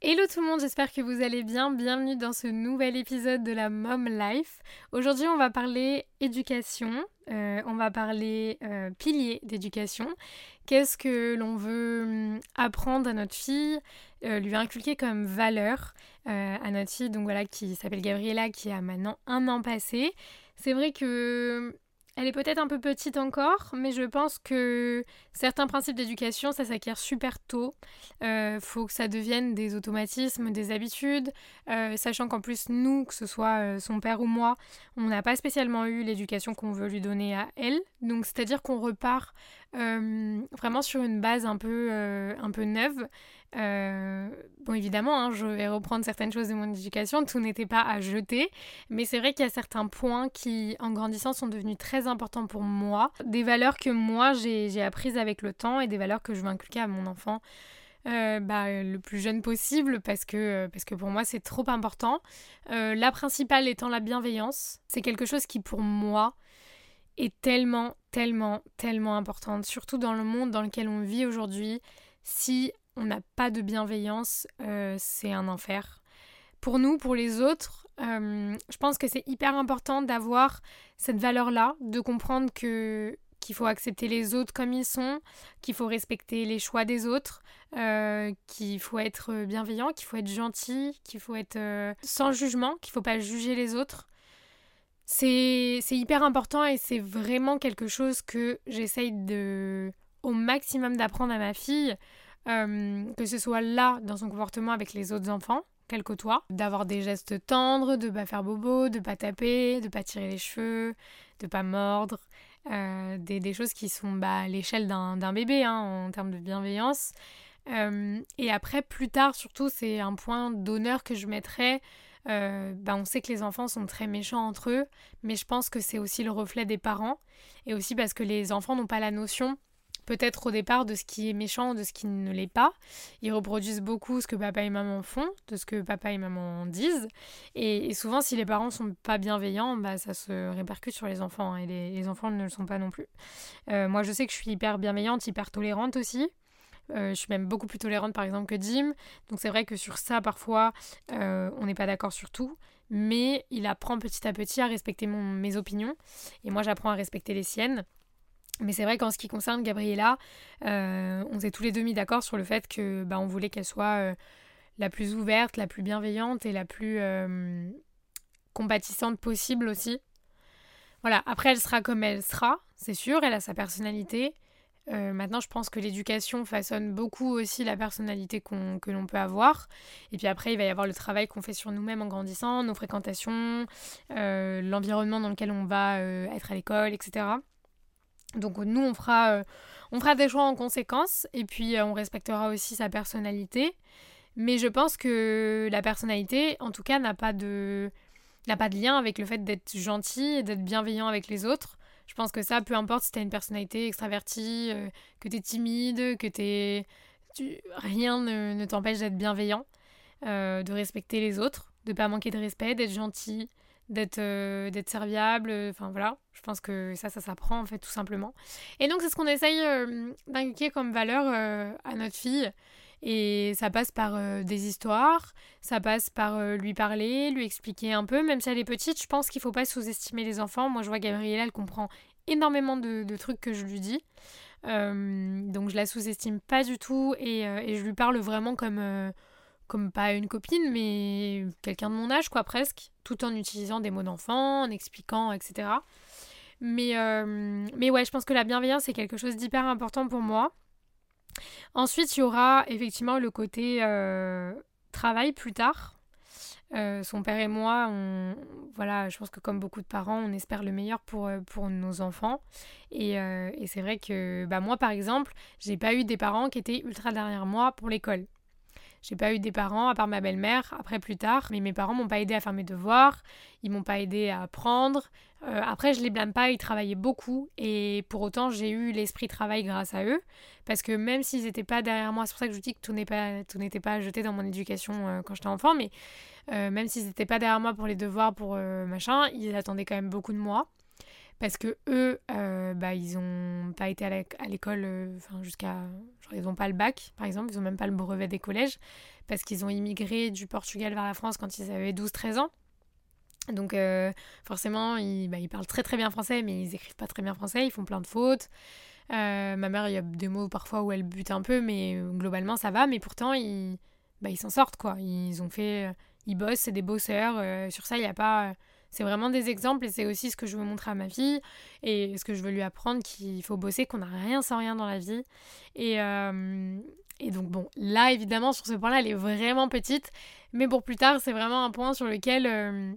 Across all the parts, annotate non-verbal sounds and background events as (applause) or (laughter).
Hello tout le monde, j'espère que vous allez bien. Bienvenue dans ce nouvel épisode de la Mom Life. Aujourd'hui, on va parler éducation, euh, on va parler euh, piliers d'éducation. Qu'est-ce que l'on veut hum, apprendre à notre fille, euh, lui inculquer comme valeur à notre fille, donc voilà, qui s'appelle Gabriella, qui a maintenant un an passé. C'est vrai que elle est peut-être un peu petite encore, mais je pense que certains principes d'éducation, ça s'acquiert super tôt. Euh, faut que ça devienne des automatismes, des habitudes, euh, sachant qu'en plus, nous, que ce soit euh, son père ou moi, on n'a pas spécialement eu l'éducation qu'on veut lui donner à elle. Donc, c'est-à-dire qu'on repart vraiment sur une base un peu neuve. Euh, bon, évidemment, hein, je vais reprendre certaines choses de mon éducation, tout n'était pas à jeter, mais c'est vrai qu'il y a certains points qui, en grandissant, sont devenus très importants pour moi, des valeurs que moi j'ai apprises avec le temps et des valeurs que je veux inculquer à mon enfant. Euh, bah, le plus jeune possible parce que, parce que pour moi c'est trop important. Euh, la principale étant la bienveillance. C'est quelque chose qui pour moi est tellement, tellement, tellement importante, surtout dans le monde dans lequel on vit aujourd'hui. Si on n'a pas de bienveillance, euh, c'est un enfer. Pour nous, pour les autres, euh, je pense que c'est hyper important d'avoir cette valeur-là, de comprendre que qu'il faut accepter les autres comme ils sont, qu'il faut respecter les choix des autres, euh, qu'il faut être bienveillant, qu'il faut être gentil, qu'il faut être sans jugement, qu'il faut pas juger les autres. C'est hyper important et c'est vraiment quelque chose que j'essaye de au maximum d'apprendre à ma fille. Euh, que ce soit là dans son comportement avec les autres enfants qu'elle côtoie, d'avoir des gestes tendres, de pas faire bobo, de pas taper, de pas tirer les cheveux, de pas mordre, euh, des, choses qui sont bah, à l'échelle d'un bébé hein, en termes de bienveillance. Euh, et après, plus tard, surtout, c'est un point d'honneur que je mettrais. bah, on sait que les enfants sont très méchants entre eux, mais je pense que c'est aussi le reflet des parents, et aussi parce que les enfants n'ont pas la notion peut-être au départ de ce qui est méchant, de ce qui ne l'est pas. Ils reproduisent beaucoup ce que papa et maman font, de ce que papa et maman disent. Et, souvent, si les parents sont pas bienveillants, bah, ça se répercute sur les enfants. Hein, et les, enfants ne le sont pas non plus. Euh, moi, je sais que je suis hyper bienveillante, hyper tolérante aussi. Euh, je suis même beaucoup plus tolérante par exemple que Jim. Donc c'est vrai que sur ça, parfois, euh, on n'est pas d'accord sur tout. Mais il apprend petit à petit à respecter mes opinions. Et moi, j'apprends à respecter les siennes. Mais c'est vrai qu'en ce qui concerne Gabriella, euh, on s'est tous les deux mis d'accord sur le fait que bah, on voulait qu'elle soit euh, la plus ouverte, la plus bienveillante et la plus euh, compatissante possible aussi. Voilà, après elle sera comme elle sera, c'est sûr, elle a sa personnalité. maintenant, je pense que l'éducation façonne beaucoup aussi la personnalité que l'on peut avoir. Et puis après, il va y avoir le travail qu'on fait sur nous-mêmes en grandissant, nos fréquentations, l'environnement dans lequel on va être à l'école, etc. Donc nous, on fera, euh, on fera des choix en conséquence et puis euh, on respectera aussi sa personnalité. Mais je pense que la personnalité, en tout cas, n'a pas de, n'a pas de lien avec le fait d'être gentil et d'être bienveillant avec les autres. Je pense que ça, peu importe si tu as une personnalité extravertie, euh, que tu es timide, que t'es... Tu... rien ne, t'empêche d'être bienveillant, de respecter les autres, de pas manquer de respect, d'être gentil, d'être euh, d'être serviable euh, enfin voilà. Je pense que ça ça s'apprend en fait tout simplement. Et donc c'est ce qu'on essaye euh, d'inculquer comme valeur à notre fille. Et ça passe par des histoires ça passe par lui parler lui expliquer un peu. Même si elle est petite je pense qu'il faut pas sous-estimer les enfants. Moi je vois Gabriella elle comprend énormément de, trucs que je lui dis. Donc je la sous-estime pas du tout et, je lui parle vraiment comme comme pas une copine, mais quelqu'un de mon âge, quoi, presque, tout en utilisant des mots d'enfant, en expliquant, etc. Mais, euh, mais ouais, je pense que la bienveillance, c'est quelque chose d'hyper important pour moi. Ensuite, il y aura effectivement le côté euh, travail plus tard. Euh, son père et moi, voilà, je pense que comme beaucoup de parents, on espère le meilleur pour, pour nos enfants. Et, et c'est vrai que bah, moi, par exemple, j'ai pas eu des parents qui étaient ultra derrière moi pour l'école. J'ai pas eu des parents, à part ma belle-mère, après plus tard, mais mes parents m'ont pas aidé à faire mes devoirs, ils m'ont pas aidé à apprendre. Euh, après, je les blâme pas, ils travaillaient beaucoup. Et pour autant, j'ai eu l'esprit travail grâce à eux. Parce que même s'ils n'étaient pas derrière moi, c'est pour ça que je vous dis que tout n'était pas, jeté dans mon éducation euh, quand j'étais enfant, mais euh, même s'ils n'étaient pas derrière moi pour les devoirs, pour machin, ils attendaient quand même beaucoup de moi. Parce que eux, bah, ils n'ont été à l'école, euh, jusqu'à, ils n'ont pas le bac, par exemple, ils n'ont même pas le brevet des collèges, parce qu'ils ont immigré du Portugal vers la France quand ils avaient 12-13 ans. Donc euh, forcément, ils, bah, ils, parlent très très bien français, mais ils écrivent pas très bien français, ils font plein de fautes. ma mère, il y a des mots parfois où elle bute un peu, mais globalement ça va. Mais pourtant, ils, bah, ils s'en sortent quoi. Ils ont fait, ils bossent, c'est des bosseurs. sur ça, il n'y a pas c'est vraiment des exemples et c'est aussi ce que je veux montrer à ma fille et ce que je veux lui apprendre qu'il faut bosser, qu'on n'a rien sans rien dans la vie. Et, euh, et donc bon, là évidemment sur ce point-là, elle est vraiment petite, mais pour plus tard, c'est vraiment un point sur lequel, euh,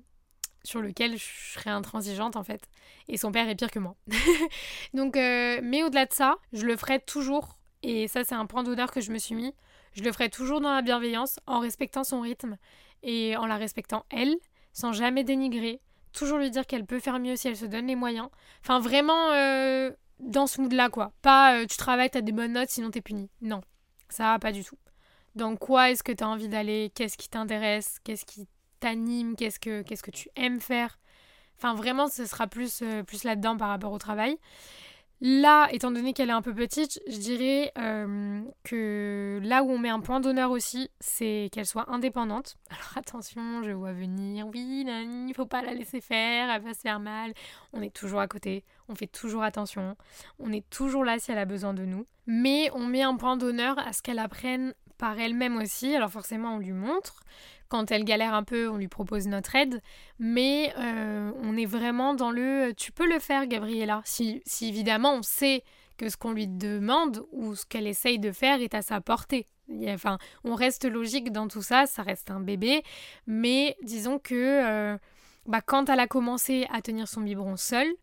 sur lequel je serai intransigeante en fait. Et son père est pire que moi. (laughs) donc, euh, mais au-delà de ça, je le ferai toujours. Et ça, c'est un point d'honneur que je me suis mis. Je le ferai toujours dans la bienveillance, en respectant son rythme et en la respectant elle sans jamais dénigrer, toujours lui dire qu'elle peut faire mieux si elle se donne les moyens. Enfin, vraiment euh, dans ce mood-là, quoi. Pas euh, tu travailles, t'as des bonnes notes, sinon t'es puni. Non, ça, pas du tout. Dans quoi est-ce que t'as envie d'aller? Qu'est-ce qui t'intéresse? Qu'est-ce qui t'anime? Qu'est-ce que, qu'est-ce que tu aimes faire? Enfin, vraiment, ce sera plus, euh, plus là-dedans par rapport au travail. Là, étant donné qu'elle est un peu petite, je dirais euh, que là où on met un point d'honneur aussi, c'est qu'elle soit indépendante. (laughs) Alors attention, je vois venir, oui, il faut pas la laisser faire, elle va se faire mal. On est toujours à côté, on fait toujours attention, on est toujours là si elle a besoin de nous. Mais on met un point d'honneur à ce qu'elle apprenne par elle-même aussi. Alors forcément, on lui montre, quand elle galère un peu, on lui propose notre aide. Mais euh, on est vraiment dans le tu peux le faire, Gabriella. Si, si évidemment on sait que ce qu'on lui demande ou ce qu'elle essaye de faire est à sa portée. Enfin, on reste logique dans tout ça, ça reste un bébé. Mais disons que euh, bah, quand elle a commencé à tenir son biberon seule,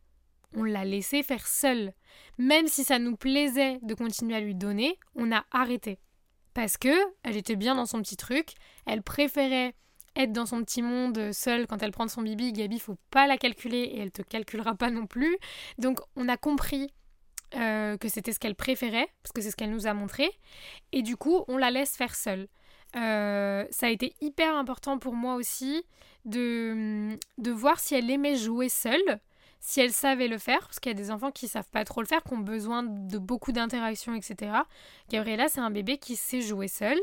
on l'a laissé faire seule. Même si ça nous plaisait de continuer à lui donner, on a arrêté parce que elle était bien dans son petit truc, elle préférait être dans son petit monde seule quand elle prend son bibi, Gabi, faut pas la calculer et elle te calculera pas non plus. Donc on a compris euh, que c'était ce qu'elle préférait, parce que c'est ce qu'elle nous a montré, et du coup on la laisse faire seule. Euh, ça a été hyper important pour moi aussi de, de voir si elle aimait jouer seule si elle savait le faire, parce qu'il y a des enfants qui savent pas trop le faire, qui ont besoin de beaucoup d'interaction, etc. Gabriella, c'est un bébé qui sait jouer seul,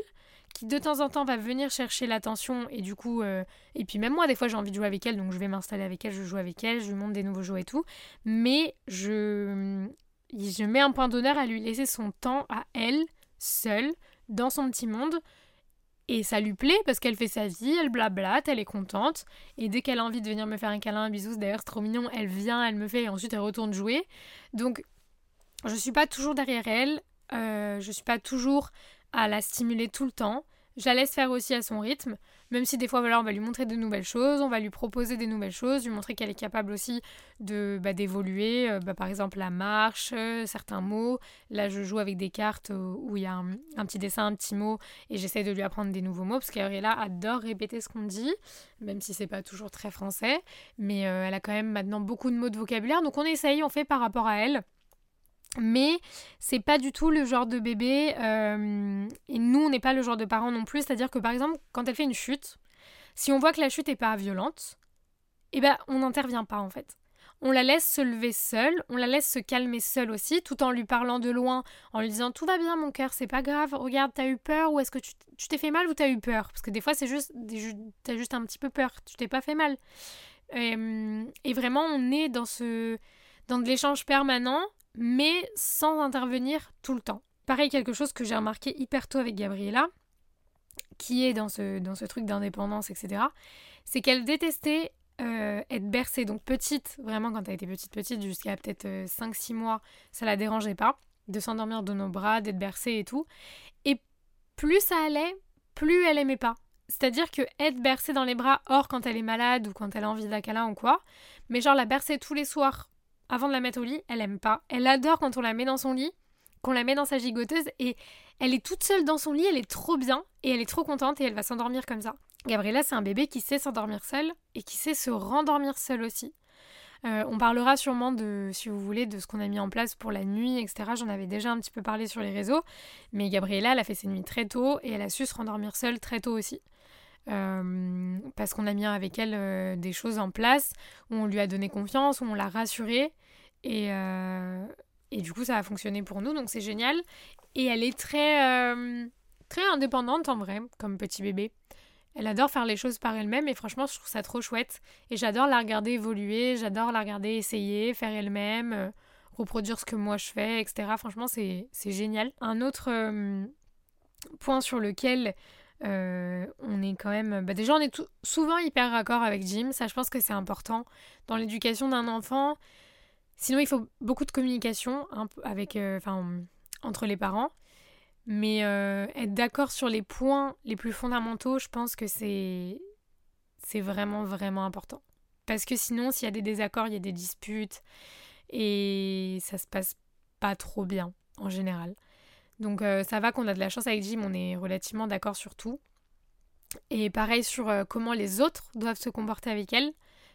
qui de temps en temps va venir chercher l'attention et du coup, euh, et puis même moi, des fois j'ai envie de jouer avec elle, donc je vais m'installer avec elle, je joue avec elle, je lui montre des nouveaux jouets et tout, mais je, je mets un point d'honneur à lui laisser son temps à elle, seule, dans son petit monde, et ça lui plaît parce qu'elle fait sa vie, elle blablate, elle est contente. Et dès qu'elle a envie de venir me faire un câlin, un bisou, d'ailleurs c'est trop mignon, elle vient, elle me fait et ensuite elle retourne jouer. Donc je suis pas toujours derrière elle, euh, je suis pas toujours à la stimuler tout le temps. Je la laisse faire aussi à son rythme, même si des fois voilà, on va lui montrer de nouvelles choses, on va lui proposer des nouvelles choses, lui montrer qu'elle est capable aussi de bah, d'évoluer, euh, bah, par exemple la marche, euh, certains mots. Là je joue avec des cartes où il y a un, petit dessin, un petit mot, et j'essaie de lui apprendre des nouveaux mots, parce là adore répéter ce qu'on dit, même si c'est pas toujours très français, mais euh, elle a quand même maintenant beaucoup de mots de vocabulaire, donc on essaye, on fait par rapport à elle. Mais c'est pas du tout le genre de bébé, euh, et nous on n'est pas le genre de parents non plus, c'est-à-dire que par exemple quand elle fait une chute, si on voit que la chute est pas violente, eh ben on n'intervient pas en fait. On la laisse se lever seule, on la laisse se calmer seule aussi, tout en lui parlant de loin, en lui disant tout va bien mon cœur, c'est pas grave, regarde t'as eu peur ou est-ce que tu t'es fait mal ou t'as eu peur? Parce que des fois c'est juste, t'as juste un petit peu peur, tu t'es pas fait mal. Et, et vraiment on est dans ce, dans de l'échange permanent mais sans intervenir tout le temps. Pareil, quelque chose que j'ai remarqué hyper tôt avec Gabriella, qui est dans ce, dans ce truc d'indépendance, etc., c'est qu'elle détestait euh, être bercée. Donc petite, vraiment quand elle était petite, petite, jusqu'à peut-être 5-6 euh, mois, ça la dérangeait pas. de s'endormir de nos bras, d'être bercée et tout. Et plus ça allait, plus elle aimait pas. C'est-à-dire que être bercée dans les bras, hors quand elle est malade ou quand elle a envie d'un câlin ou quoi, mais genre la bercer tous les soirs avant de la mettre au lit, elle aime pas. Elle adore quand on la met dans son lit, qu'on la met dans sa gigoteuse et elle est toute seule dans son lit, elle est trop bien et elle est trop contente et elle va s'endormir comme ça. Gabriella, c'est un bébé qui sait s'endormir seul et qui sait se rendormir seul aussi. Euh, on parlera sûrement de, si vous voulez, de ce qu'on a mis en place pour la nuit, etc. J'en avais déjà un petit peu parlé sur les réseaux. Mais Gabriella, elle a fait ses nuits très tôt et elle a su se rendormir seule très tôt aussi. Euh, parce qu'on a mis avec elle euh, des choses en place, où on lui a donné confiance, où on l'a rassurée. Et, et du coup, ça a fonctionné pour nous, donc c'est génial. Et elle est très, très indépendante en vrai, comme petit bébé. Elle adore faire les choses par elle-même et franchement, je trouve ça trop chouette. Et j'adore la regarder évoluer, j'adore la regarder essayer, faire elle-même, euh, reproduire ce que moi je fais, etc. Franchement, c'est génial. Un autre euh, point sur lequel euh, on est quand même. Bah déjà, on est souvent hyper raccord avec Jim. Ça, je pense que c'est important dans l'éducation d'un enfant. Sinon, il faut beaucoup de communication avec, entre les parents. Mais euh, être d'accord sur les points les plus fondamentaux, je pense que c'est c'est vraiment vraiment important. Parce que sinon, s'il y a des désaccords, il y a des disputes et ça se passe pas trop bien en général. Donc euh, ça va qu'on a de la chance avec Jim, on est relativement d'accord sur tout. Et pareil sur euh, comment les autres doivent se comporter avec elle.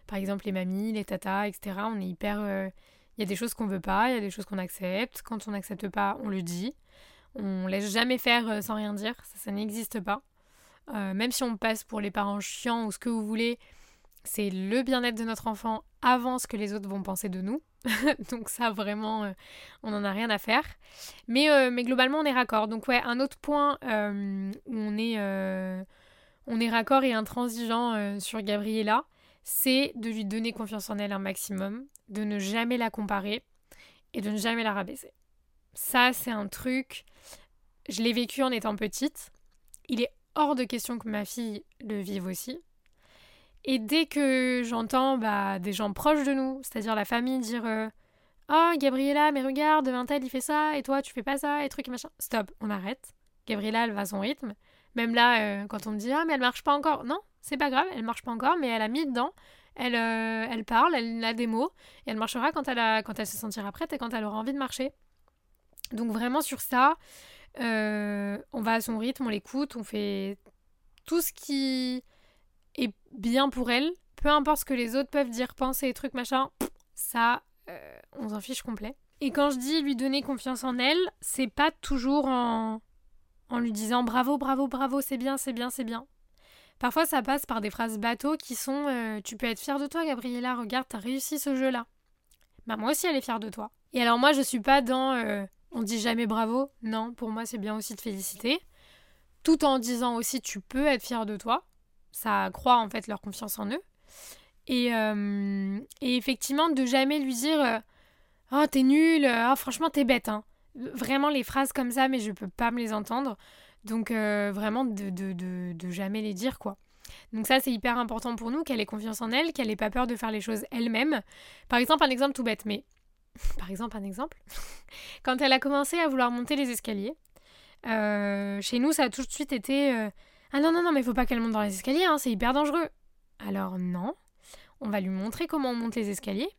Par exemple les mamies, les tatas, etc. On est hyper... Il y a des choses qu'on veut pas, il y a des choses qu'on accepte. Quand on n'accepte pas, on le dit. On laisse jamais faire euh, sans rien dire, ça, n'existe pas. Euh, même si on passe pour les parents chiants ou ce que vous voulez, c'est le bien-être de notre enfant avant ce que les autres vont penser de nous. (laughs) Donc ça vraiment, euh, on n'en a rien à faire. Mais, mais globalement, on est raccord. Donc ouais, un autre point où on est, on est raccord et intransigeant sur Gabriella, c'est de lui donner confiance en elle un maximum, de ne jamais la comparer et de ne jamais la rabaisser. Ça, c'est un truc, je l'ai vécu en étant petite. Il est hors de question que ma fille le vive aussi. Et dès que j'entends bah, des gens proches de nous, c'est-à-dire la famille, dire euh, Oh, Gabriella, mais regarde, Vintel, il fait ça, et toi, tu fais pas ça, et truc et machin. Stop, on arrête. Gabriella, elle va à son rythme. Même là, euh, quand on me dit Ah, mais elle marche pas encore. Non, c'est pas grave, elle marche pas encore, mais elle a mis dedans. Elle, euh, elle parle, elle a des mots, et elle marchera quand elle, a, quand elle se sentira prête et quand elle aura envie de marcher. Donc vraiment sur ça, euh, on va à son rythme, on l'écoute, on fait tout ce qui bien pour elle, peu importe ce que les autres peuvent dire, penser, trucs, machin, ça, euh, on s'en fiche complet. Et quand je dis lui donner confiance en elle, c'est pas toujours en, en lui disant bravo, bravo, bravo, c'est bien, c'est bien, c'est bien. Parfois, ça passe par des phrases bateaux qui sont euh, Tu peux être fière de toi, Gabriella, regarde, t'as réussi ce jeu-là. Bah, moi aussi, elle est fière de toi. Et alors, moi, je suis pas dans on dit jamais bravo. Non, pour moi, c'est bien aussi de féliciter. Tout en disant aussi tu peux être fier de toi. Ça croit en fait leur confiance en eux. Et, euh, effectivement, de jamais lui dire euh, Oh, t'es nul, oh, franchement, t'es bête. Hein. Vraiment les phrases comme ça, mais je peux pas me les entendre. Donc, euh, vraiment, de, de, jamais les dire, quoi. Donc ça, c'est hyper important pour nous, qu'elle ait confiance en elle, qu'elle ait pas peur de faire les choses elle-même. Par exemple, un exemple tout bête, mais (laughs) par exemple, un exemple, (laughs) quand elle a commencé à vouloir monter les escaliers, euh, chez nous, ça a tout de suite été euh, Ah non, non, non, mais faut pas qu'elle monte dans les escaliers, hein, c'est hyper dangereux. Alors non, on va lui montrer comment on monte les escaliers,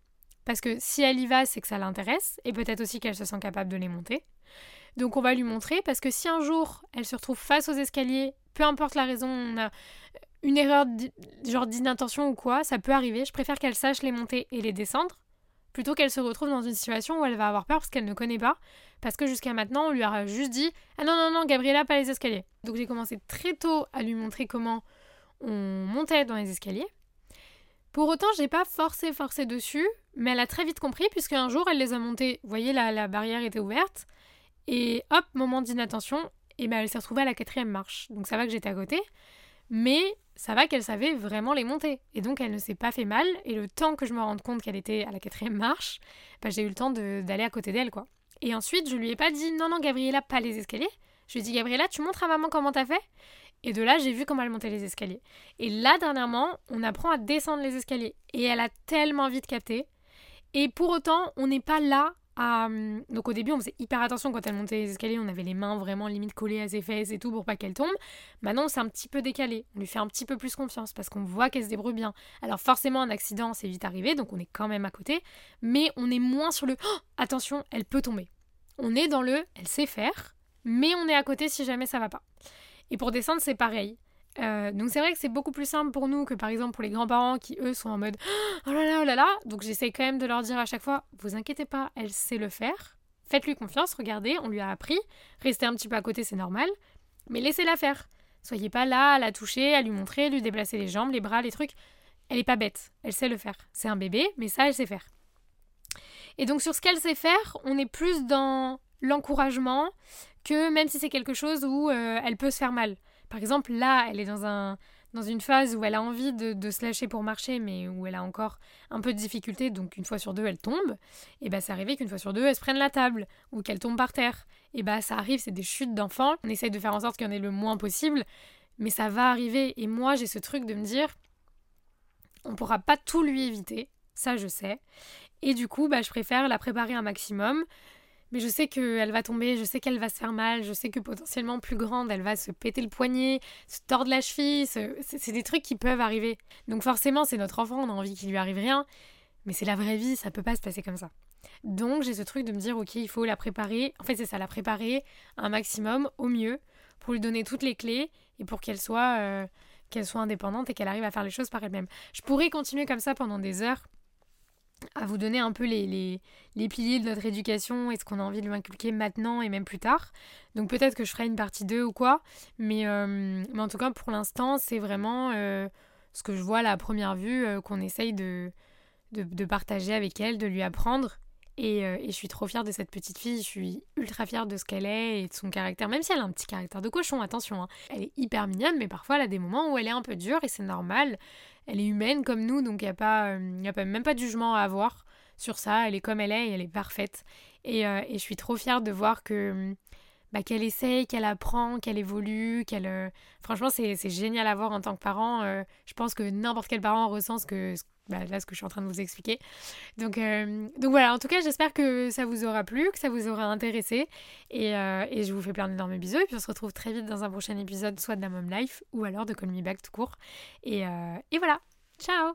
parce que si elle y va, c'est que ça l'intéresse, et peut-être aussi qu'elle se sent capable de les monter. Donc on va lui montrer, parce que si un jour elle se retrouve face aux escaliers, peu importe la raison, on a une erreur genre d'inattention ou quoi, ça peut arriver, je préfère qu'elle sache les monter et les descendre, plutôt qu'elle se retrouve dans une situation où elle va avoir peur parce qu'elle ne connaît pas. Parce que jusqu'à maintenant, on lui a juste dit Ah non, non, non, Gabriella, pas les escaliers. Donc j'ai commencé très tôt à lui montrer comment on montait dans les escaliers. Pour autant, j'ai pas forcé, forcé dessus, mais elle a très vite compris, puisque un jour, elle les a montés. Vous voyez, la, la barrière était ouverte. Et hop, moment d'inattention, et ben elle s'est retrouvée à la quatrième marche. Donc ça va que j'étais à côté. Mais ça va qu'elle savait vraiment les monter. Et donc elle ne s'est pas fait mal. Et le temps que je me rende compte qu'elle était à la quatrième marche, bah, j'ai eu le temps d'aller à côté d'elle, quoi. Et ensuite, je lui ai pas dit non, non, Gabriella, pas les escaliers. Je lui ai dit Gabriella, tu montres à maman comment t'as fait? Et de là, j'ai vu comment elle montait les escaliers. Et là, dernièrement, on apprend à descendre les escaliers. Et elle a tellement vite capté. Et pour autant, on n'est pas là donc au début, on faisait hyper attention quand elle montait les escaliers, on avait les mains vraiment limite collées à ses fesses et tout pour pas qu'elle tombe. Maintenant, c'est un petit peu décalé, on lui fait un petit peu plus confiance parce qu'on voit qu'elle se débrouille bien. Alors forcément, un accident, c'est vite arrivé, donc on est quand même à côté, mais on est moins sur le oh, attention, elle peut tomber. On est dans le elle sait faire, mais on est à côté si jamais ça va pas. Et pour descendre, c'est pareil. Euh, donc c'est vrai que c'est beaucoup plus simple pour nous que par exemple pour les grands-parents qui eux sont en mode (gasps) oh là là oh là là. Donc j'essaie quand même de leur dire à chaque fois vous inquiétez pas, elle sait le faire. Faites-lui confiance, regardez, on lui a appris. Restez un petit peu à côté, c'est normal. Mais laissez-la faire. Soyez pas là à la toucher, à lui montrer, à lui déplacer les jambes, les bras, les trucs. Elle est pas bête, elle sait le faire. C'est un bébé, mais ça elle sait faire. Et donc sur ce qu'elle sait faire, on est plus dans l'encouragement que même si c'est quelque chose où euh, elle peut se faire mal. Par exemple, là, elle est dans, un, dans une phase où elle a envie de, se lâcher pour marcher, mais où elle a encore un peu de difficulté, donc une fois sur deux, elle tombe. Et bah, ça arrive qu'une fois sur deux, elle se prenne la table, ou qu'elle tombe par terre. Et bah, ça arrive, c'est des chutes d'enfants. On essaye de faire en sorte qu'il y en ait le moins possible, mais ça va arriver. Et moi, j'ai ce truc de me dire, on pourra pas tout lui éviter, ça je sais. Et du coup, bah, je préfère la préparer un maximum mais je sais qu'elle va tomber, je sais qu'elle va se faire mal, je sais que potentiellement plus grande, elle va se péter le poignet, se tordre la cheville, c'est des trucs qui peuvent arriver. Donc forcément, c'est notre enfant, on a envie qu'il lui arrive rien, mais c'est la vraie vie, ça peut pas se passer comme ça. Donc j'ai ce truc de me dire, ok, il faut la préparer, en fait c'est ça, la préparer un maximum, au mieux, pour lui donner toutes les clés et pour qu'elle soit, euh, qu'elle soit indépendante et qu'elle arrive à faire les choses par elle-même. Je pourrais continuer comme ça pendant des heures à vous donner un peu les, les, piliers de notre éducation et ce qu'on a envie de lui inculquer maintenant et même plus tard. Donc peut-être que je ferai une partie 2 ou quoi, mais, euh, mais en tout cas pour l'instant c'est vraiment euh, ce que je vois à la première vue euh, qu'on essaye de, de, partager avec elle, de lui apprendre. Et, et, je suis trop fière de cette petite fille, je suis ultra fière de ce qu'elle est et de son caractère, même si elle a un petit caractère de cochon, attention. Hein. Elle est hyper mignonne, mais parfois elle a des moments où elle est un peu dure et c'est normal elle est humaine comme nous, donc il n'y a, pas, euh, a même pas de jugement à avoir sur ça. Elle est comme elle est et elle est parfaite. Et, euh, et je suis trop fière de voir que bah, qu'elle essaye, qu'elle apprend, qu'elle évolue, qu'elle... Euh, franchement, c'est génial à voir en tant que parent. je pense que n'importe quel parent ressent ce que, bah, là ce que je suis en train de vous expliquer. Donc, euh, donc voilà, en tout cas j'espère que ça vous aura plu, que ça vous aura intéressé et, euh, et je vous fais plein d'énormes bisous et puis on se retrouve très vite dans un prochain épisode soit de la Mom Life ou alors de Call Me Back tout court. Et, euh, et voilà, ciao